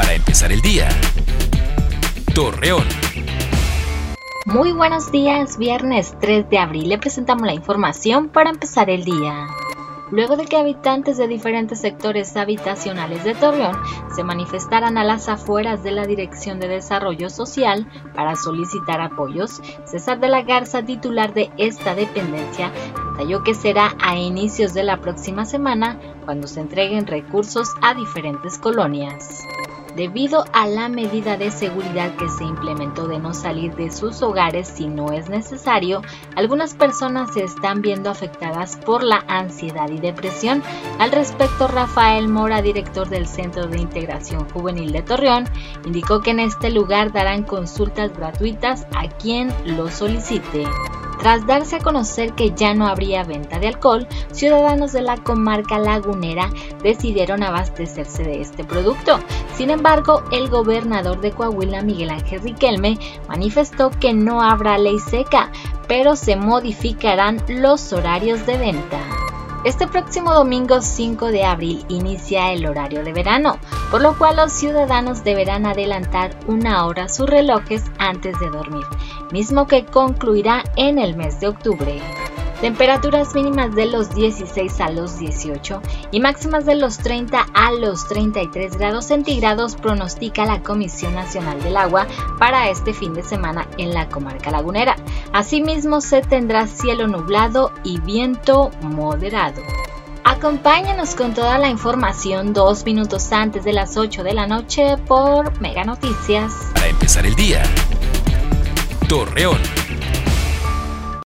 para empezar el día. Torreón. Muy buenos días, viernes 3 de abril le presentamos la información para empezar el día luego de que habitantes de diferentes sectores habitacionales de Torreón se manifestaran a las afueras de la Dirección de Desarrollo Social para solicitar apoyos, César de la Garza, titular de esta dependencia, detalló que será a inicios de la próxima semana cuando se entreguen recursos a diferentes colonias. Debido a la medida de seguridad que se implementó de no salir de sus hogares si no es necesario, algunas personas se están viendo afectadas por la ansiedad y depresión. Al respecto, Rafael Mora, director del Centro de Integración Juvenil de Torreón, indicó que en este lugar darán consultas gratuitas a quien lo solicite. Tras darse a conocer que ya no habría venta de alcohol, ciudadanos de la comarca lagunera decidieron abastecerse de este producto. Sin embargo, el gobernador de Coahuila, Miguel Ángel Riquelme, manifestó que no habrá ley seca, pero se modificarán los horarios de venta. Este próximo domingo 5 de abril inicia el horario de verano, por lo cual los ciudadanos deberán adelantar una hora sus relojes antes de dormir, mismo que concluirá en el mes de octubre. Temperaturas mínimas de los 16 a los 18 y máximas de los 30 a los 33 grados centígrados pronostica la Comisión Nacional del Agua para este fin de semana en la comarca lagunera. Asimismo se tendrá cielo nublado y viento moderado. Acompáñanos con toda la información dos minutos antes de las 8 de la noche por Mega Noticias. Para empezar el día, Torreón.